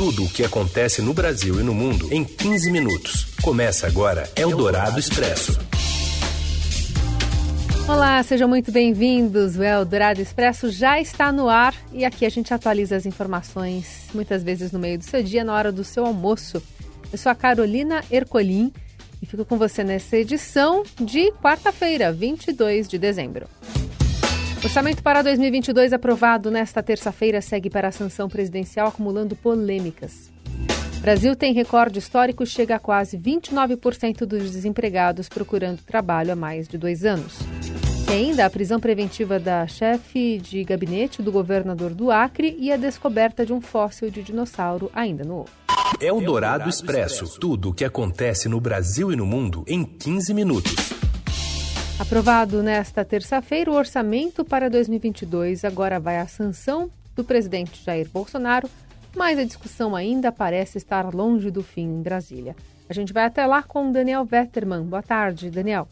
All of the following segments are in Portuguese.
Tudo o que acontece no Brasil e no mundo em 15 minutos. Começa agora Eldorado Expresso. Olá, sejam muito bem-vindos. O Eldorado Expresso já está no ar e aqui a gente atualiza as informações muitas vezes no meio do seu dia, na hora do seu almoço. Eu sou a Carolina Ercolim e fico com você nessa edição de quarta-feira, 22 de dezembro. Orçamento para 2022 aprovado nesta terça-feira segue para a sanção presidencial acumulando polêmicas. Brasil tem recorde histórico, chega a quase 29% dos desempregados procurando trabalho há mais de dois anos. E ainda a prisão preventiva da chefe de gabinete do governador do Acre e a descoberta de um fóssil de dinossauro ainda no ovo. É o Dourado Expresso. Tudo o que acontece no Brasil e no mundo em 15 minutos. Aprovado nesta terça-feira, o orçamento para 2022 agora vai à sanção do presidente Jair Bolsonaro, mas a discussão ainda parece estar longe do fim em Brasília. A gente vai até lá com Daniel Vetterman. Boa tarde, Daniel.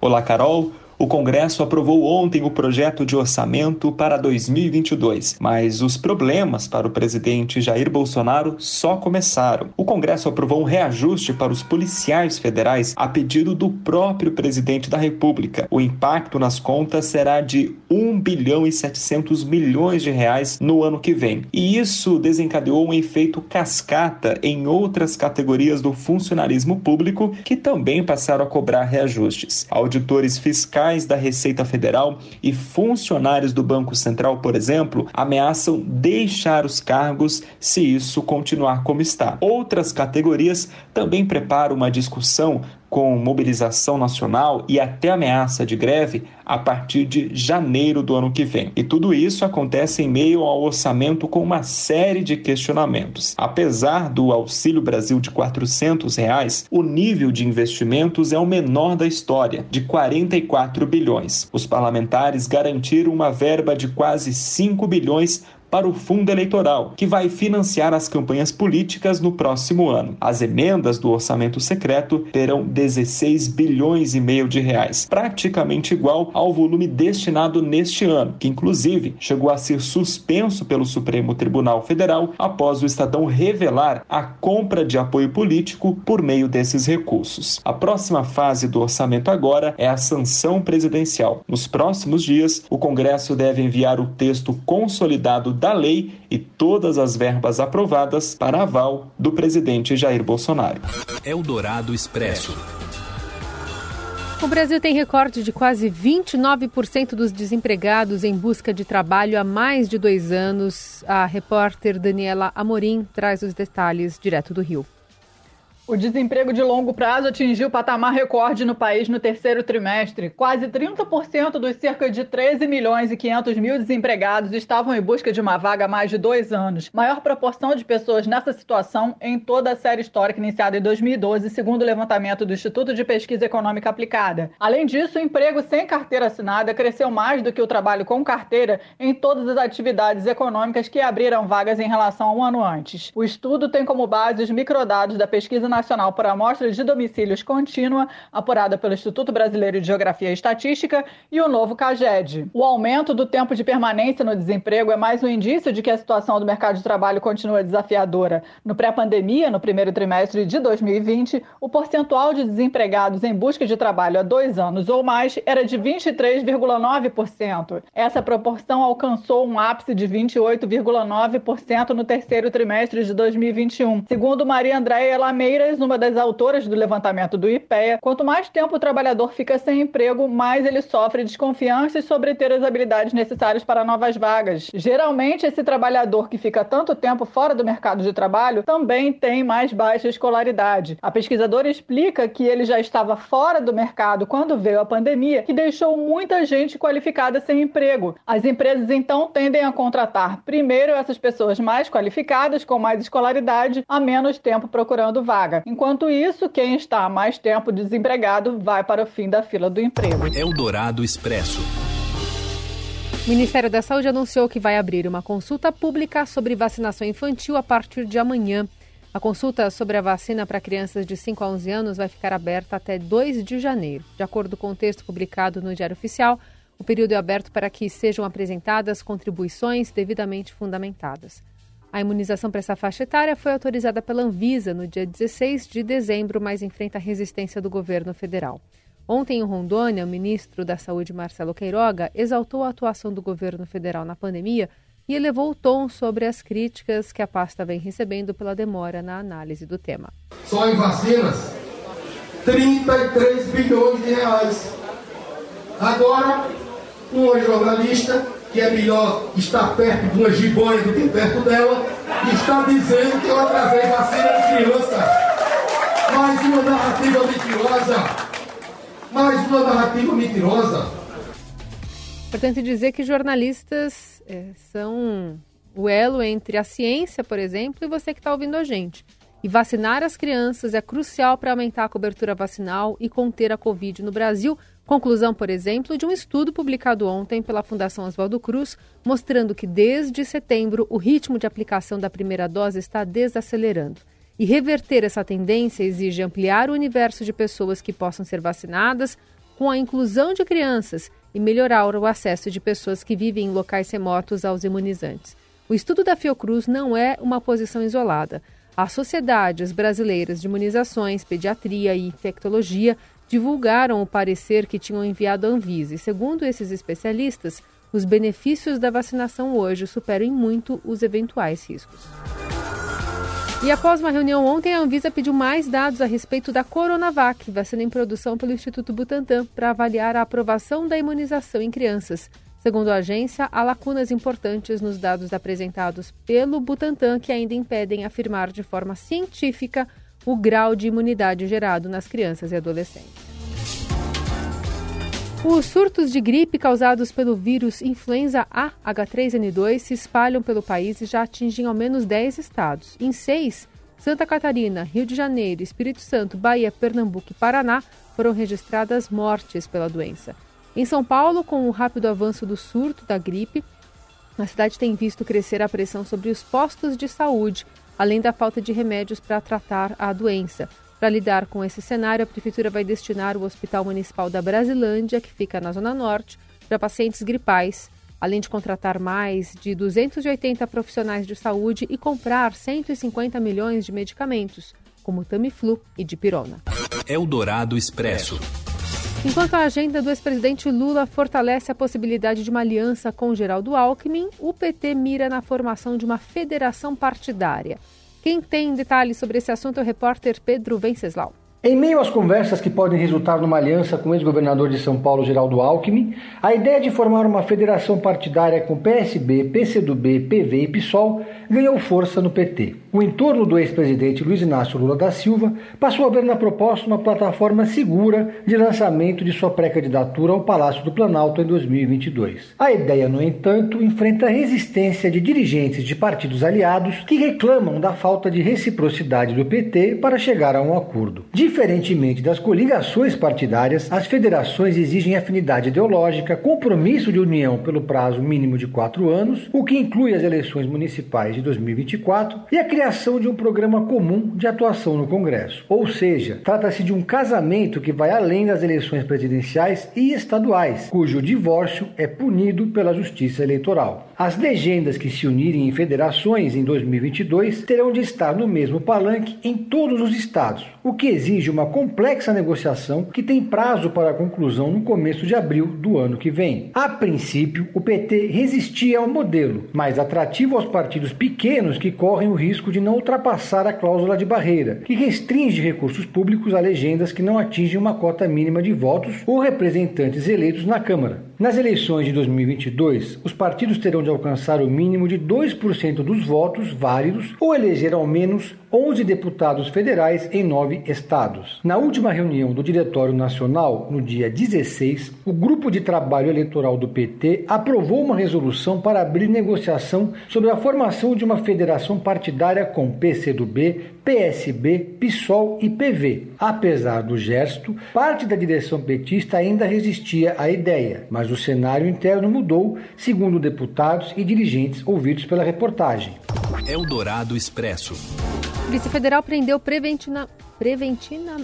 Olá, Carol. O Congresso aprovou ontem o projeto de orçamento para 2022, mas os problemas para o presidente Jair Bolsonaro só começaram. O Congresso aprovou um reajuste para os policiais federais a pedido do próprio presidente da República. O impacto nas contas será de 1 bilhão e 700 milhões de reais no ano que vem. E isso desencadeou um efeito cascata em outras categorias do funcionalismo público que também passaram a cobrar reajustes. Auditores fiscais fiscais da Receita Federal e funcionários do Banco Central, por exemplo, ameaçam deixar os cargos se isso continuar como está. Outras categorias também preparam uma discussão com mobilização nacional e até ameaça de greve a partir de janeiro do ano que vem. E tudo isso acontece em meio ao orçamento com uma série de questionamentos. Apesar do Auxílio Brasil de 400 reais, o nível de investimentos é o menor da história, de 44 bilhões. Os parlamentares garantiram uma verba de quase 5 bilhões para o fundo eleitoral, que vai financiar as campanhas políticas no próximo ano. As emendas do orçamento secreto terão 16 bilhões e meio de reais, praticamente igual ao volume destinado neste ano, que inclusive chegou a ser suspenso pelo Supremo Tribunal Federal após o Estadão revelar a compra de apoio político por meio desses recursos. A próxima fase do orçamento agora é a sanção presidencial. Nos próximos dias, o Congresso deve enviar o texto consolidado da lei e todas as verbas aprovadas para aval do presidente Jair Bolsonaro. Eldorado Expresso. O Brasil tem recorde de quase 29% dos desempregados em busca de trabalho há mais de dois anos. A repórter Daniela Amorim traz os detalhes direto do Rio. O desemprego de longo prazo atingiu patamar recorde no país no terceiro trimestre. Quase 30% dos cerca de 13 milhões e 500 mil desempregados estavam em busca de uma vaga há mais de dois anos. Maior proporção de pessoas nessa situação em toda a série histórica iniciada em 2012, segundo o levantamento do Instituto de Pesquisa Econômica Aplicada. Além disso, o emprego sem carteira assinada cresceu mais do que o trabalho com carteira em todas as atividades econômicas que abriram vagas em relação a um ano antes. O estudo tem como base os microdados da pesquisa Nacional por Amostra de Domicílios Contínua, apurada pelo Instituto Brasileiro de Geografia e Estatística, e o novo CAGED. O aumento do tempo de permanência no desemprego é mais um indício de que a situação do mercado de trabalho continua desafiadora. No pré-pandemia, no primeiro trimestre de 2020, o percentual de desempregados em busca de trabalho há dois anos ou mais era de 23,9%. Essa proporção alcançou um ápice de 28,9% no terceiro trimestre de 2021. Segundo Maria Andréia Lameira, uma das autoras do levantamento do IPEA, quanto mais tempo o trabalhador fica sem emprego, mais ele sofre desconfiança sobre ter as habilidades necessárias para novas vagas. Geralmente, esse trabalhador que fica tanto tempo fora do mercado de trabalho também tem mais baixa escolaridade. A pesquisadora explica que ele já estava fora do mercado quando veio a pandemia, que deixou muita gente qualificada sem emprego. As empresas então tendem a contratar primeiro essas pessoas mais qualificadas, com mais escolaridade, há menos tempo procurando vaga vaga. Enquanto isso, quem está há mais tempo desempregado vai para o fim da fila do emprego. Eldorado Expresso. O Ministério da Saúde anunciou que vai abrir uma consulta pública sobre vacinação infantil a partir de amanhã. A consulta sobre a vacina para crianças de 5 a 11 anos vai ficar aberta até 2 de janeiro. De acordo com o texto publicado no Diário Oficial, o período é aberto para que sejam apresentadas contribuições devidamente fundamentadas. A imunização para essa faixa etária foi autorizada pela Anvisa no dia 16 de dezembro, mas enfrenta resistência do governo federal. Ontem, em Rondônia, o ministro da Saúde, Marcelo Queiroga, exaltou a atuação do governo federal na pandemia e elevou o tom sobre as críticas que a pasta vem recebendo pela demora na análise do tema. Só em vacinas, 33 bilhões de reais. Agora, uma jornalista, que é melhor estar perto de uma jiboia do que perto dela, está dizendo que eu atrasei vacina de criança. Mais uma narrativa mentirosa. Mais uma narrativa mentirosa. Portanto, dizer que jornalistas é, são o elo entre a ciência, por exemplo, e você que está ouvindo a gente. E vacinar as crianças é crucial para aumentar a cobertura vacinal e conter a Covid no Brasil. Conclusão, por exemplo, de um estudo publicado ontem pela Fundação Oswaldo Cruz, mostrando que desde setembro o ritmo de aplicação da primeira dose está desacelerando. E reverter essa tendência exige ampliar o universo de pessoas que possam ser vacinadas, com a inclusão de crianças e melhorar o acesso de pessoas que vivem em locais remotos aos imunizantes. O estudo da Fiocruz não é uma posição isolada. As sociedades brasileiras de imunizações, pediatria e infectologia divulgaram o parecer que tinham enviado à Anvisa. E, segundo esses especialistas, os benefícios da vacinação hoje superam muito os eventuais riscos. E após uma reunião ontem, a Anvisa pediu mais dados a respeito da Coronavac, vacina em produção pelo Instituto Butantan, para avaliar a aprovação da imunização em crianças. Segundo a agência, há lacunas importantes nos dados apresentados pelo Butantan que ainda impedem afirmar de forma científica o grau de imunidade gerado nas crianças e adolescentes. Os surtos de gripe causados pelo vírus influenza A H3N2 se espalham pelo país e já atingem ao menos 10 estados. Em seis, Santa Catarina, Rio de Janeiro, Espírito Santo, Bahia, Pernambuco e Paraná foram registradas mortes pela doença. Em São Paulo, com o rápido avanço do surto da gripe, a cidade tem visto crescer a pressão sobre os postos de saúde, além da falta de remédios para tratar a doença. Para lidar com esse cenário, a Prefeitura vai destinar o Hospital Municipal da Brasilândia, que fica na Zona Norte, para pacientes gripais, além de contratar mais de 280 profissionais de saúde e comprar 150 milhões de medicamentos, como Tamiflu e Dipirona. Eldorado Expresso. Enquanto a agenda do ex-presidente Lula fortalece a possibilidade de uma aliança com Geraldo Alckmin, o PT mira na formação de uma federação partidária. Quem tem detalhes sobre esse assunto é o repórter Pedro Venceslau. Em meio às conversas que podem resultar numa aliança com o ex-governador de São Paulo, Geraldo Alckmin, a ideia de formar uma federação partidária com PSB, PCdoB, PV e PSOL ganhou força no PT. O entorno do ex-presidente Luiz Inácio Lula da Silva passou a ver na proposta uma plataforma segura de lançamento de sua pré-candidatura ao Palácio do Planalto em 2022. A ideia, no entanto, enfrenta resistência de dirigentes de partidos aliados que reclamam da falta de reciprocidade do PT para chegar a um acordo. Diferentemente das coligações partidárias, as federações exigem afinidade ideológica, compromisso de união pelo prazo mínimo de quatro anos, o que inclui as eleições municipais de 2024 e a criação de um programa comum de atuação no Congresso. Ou seja, trata-se de um casamento que vai além das eleições presidenciais e estaduais, cujo divórcio é punido pela Justiça Eleitoral. As legendas que se unirem em federações em 2022 terão de estar no mesmo palanque em todos os estados, o que exige uma complexa negociação que tem prazo para conclusão no começo de abril do ano que vem. A princípio, o PT resistia ao modelo, mais atrativo aos partidos pequenos que correm o risco de não ultrapassar a cláusula de barreira, que restringe recursos públicos a legendas que não atingem uma cota mínima de votos ou representantes eleitos na Câmara. Nas eleições de 2022, os partidos terão de alcançar o mínimo de 2% dos votos válidos ou eleger ao menos 11 deputados federais em nove estados. Na última reunião do Diretório Nacional, no dia 16, o Grupo de Trabalho Eleitoral do PT aprovou uma resolução para abrir negociação sobre a formação de uma federação partidária com PCdoB, PSB, PSOL e PV. Apesar do gesto, parte da direção petista ainda resistia à ideia, mas o cenário interno mudou, segundo deputados e dirigentes ouvidos pela reportagem. Eldorado Expresso. Vice Federal prendeu preventina, preventina,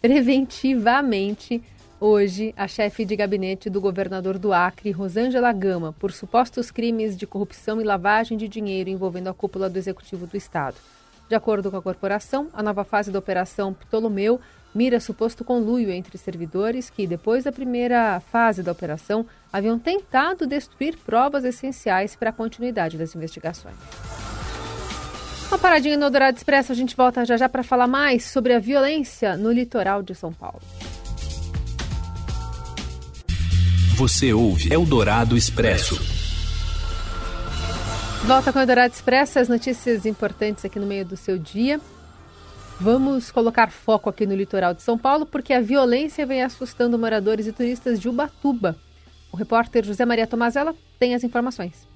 preventivamente Hoje, a chefe de gabinete do governador do Acre, Rosângela Gama, por supostos crimes de corrupção e lavagem de dinheiro envolvendo a cúpula do executivo do estado. De acordo com a corporação, a nova fase da Operação Ptolomeu mira suposto conluio entre servidores que, depois da primeira fase da operação, haviam tentado destruir provas essenciais para a continuidade das investigações. Uma paradinha no Eldorado Expresso, a gente volta já já para falar mais sobre a violência no litoral de São Paulo. Você ouve Eldorado Expresso. Volta com o Eldorado Expresso, as notícias importantes aqui no meio do seu dia. Vamos colocar foco aqui no litoral de São Paulo, porque a violência vem assustando moradores e turistas de Ubatuba. O repórter José Maria Tomazella tem as informações.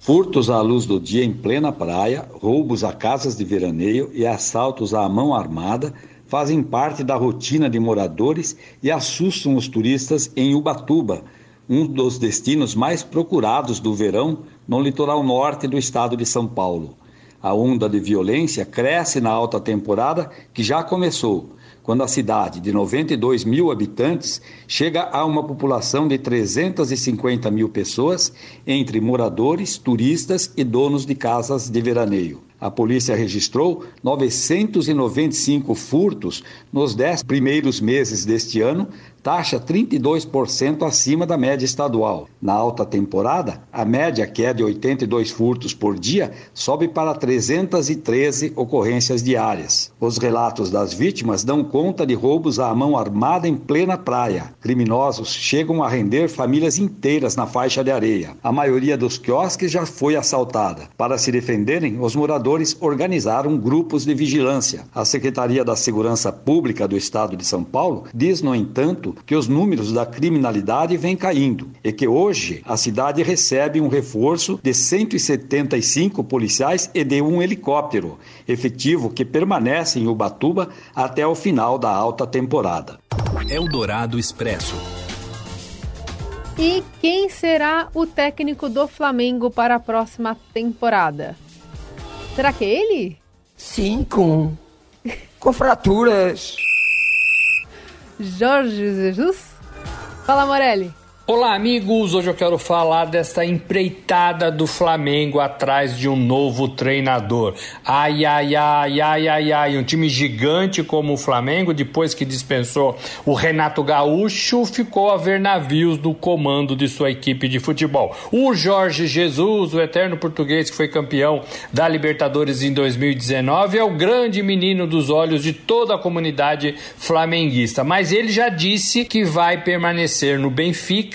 Furtos à luz do dia em plena praia, roubos a casas de veraneio e assaltos à mão armada fazem parte da rotina de moradores e assustam os turistas em Ubatuba, um dos destinos mais procurados do verão no litoral norte do estado de São Paulo. A onda de violência cresce na alta temporada que já começou, quando a cidade, de 92 mil habitantes, chega a uma população de 350 mil pessoas, entre moradores, turistas e donos de casas de veraneio. A polícia registrou 995 furtos nos dez primeiros meses deste ano, taxa 32% acima da média estadual. Na alta temporada, a média, que é de 82 furtos por dia, sobe para 313 ocorrências diárias. Os relatos das vítimas dão conta de roubos à mão armada em plena praia. Criminosos chegam a render famílias inteiras na faixa de areia. A maioria dos quiosques já foi assaltada. Para se defenderem, os moradores organizaram grupos de vigilância. A Secretaria da Segurança Pública do Estado de São Paulo diz, no entanto, que os números da criminalidade vêm caindo e que hoje a cidade recebe um reforço de 175 policiais e de um helicóptero, efetivo que permanece em Ubatuba até o final da alta temporada. Eldorado Expresso. E quem será o técnico do Flamengo para a próxima temporada? Será que é ele? Sim, com, com fraturas. Jorge Jesus? Fala, Morelli. Olá, amigos! Hoje eu quero falar desta empreitada do Flamengo atrás de um novo treinador. Ai, ai, ai, ai, ai, ai. Um time gigante como o Flamengo, depois que dispensou o Renato Gaúcho, ficou a ver navios do comando de sua equipe de futebol. O Jorge Jesus, o eterno português que foi campeão da Libertadores em 2019, é o grande menino dos olhos de toda a comunidade flamenguista. Mas ele já disse que vai permanecer no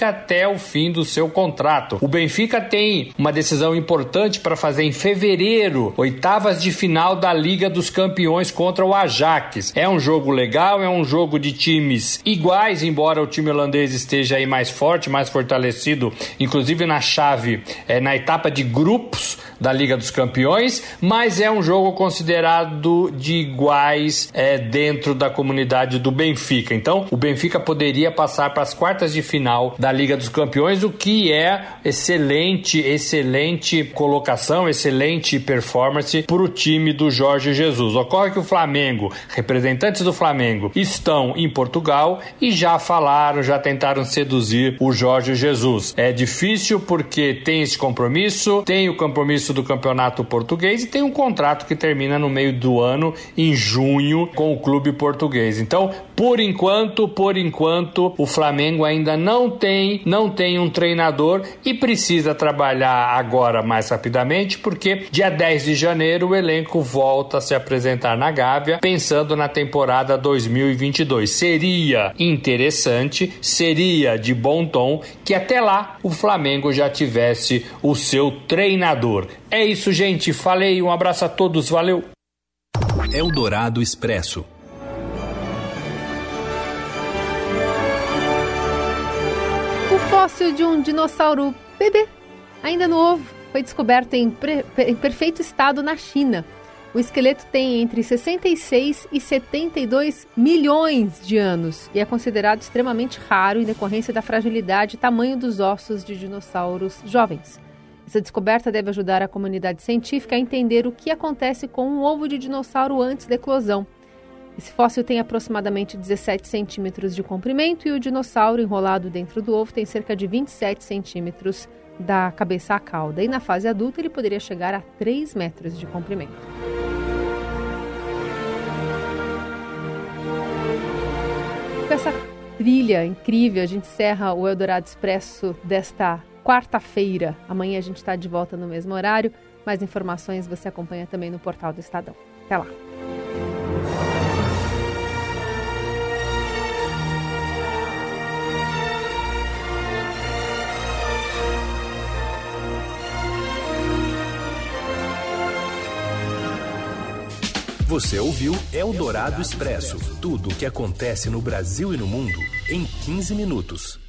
Benfica até o fim do seu contrato. O Benfica tem uma decisão importante para fazer em fevereiro, oitavas de final da Liga dos Campeões contra o Ajax. É um jogo legal, é um jogo de times iguais, embora o time holandês esteja aí mais forte, mais fortalecido, inclusive na chave, é, na etapa de grupos da Liga dos Campeões, mas é um jogo considerado de iguais é, dentro da comunidade do Benfica. Então, o Benfica poderia passar para as quartas de final da Liga dos Campeões, o que é excelente, excelente colocação, excelente performance para o time do Jorge Jesus. Ocorre que o Flamengo, representantes do Flamengo, estão em Portugal e já falaram, já tentaram seduzir o Jorge Jesus. É difícil porque tem esse compromisso, tem o compromisso do Campeonato Português e tem um contrato que termina no meio do ano, em junho, com o clube português. Então, por enquanto, por enquanto, o Flamengo ainda não tem, não tem um treinador e precisa trabalhar agora mais rapidamente, porque dia 10 de janeiro o elenco volta a se apresentar na Gávea, pensando na temporada 2022. Seria interessante, seria de bom tom que até lá o Flamengo já tivesse o seu treinador. É isso, gente. Falei. Um abraço a todos. Valeu. Eldorado Expresso. O fóssil de um dinossauro bebê, ainda novo, foi descoberto em, em perfeito estado na China. O esqueleto tem entre 66 e 72 milhões de anos e é considerado extremamente raro em decorrência da fragilidade e tamanho dos ossos de dinossauros jovens. Essa descoberta deve ajudar a comunidade científica a entender o que acontece com um ovo de dinossauro antes da eclosão. Esse fóssil tem aproximadamente 17 centímetros de comprimento e o dinossauro enrolado dentro do ovo tem cerca de 27 centímetros da cabeça à cauda. E na fase adulta ele poderia chegar a 3 metros de comprimento. Com essa trilha incrível, a gente encerra o Eldorado Expresso desta quarta-feira. Amanhã a gente está de volta no mesmo horário. Mais informações você acompanha também no portal do Estadão. Até lá. Você ouviu Eldorado Expresso tudo o que acontece no Brasil e no mundo em 15 minutos.